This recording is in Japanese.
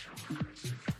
すいません。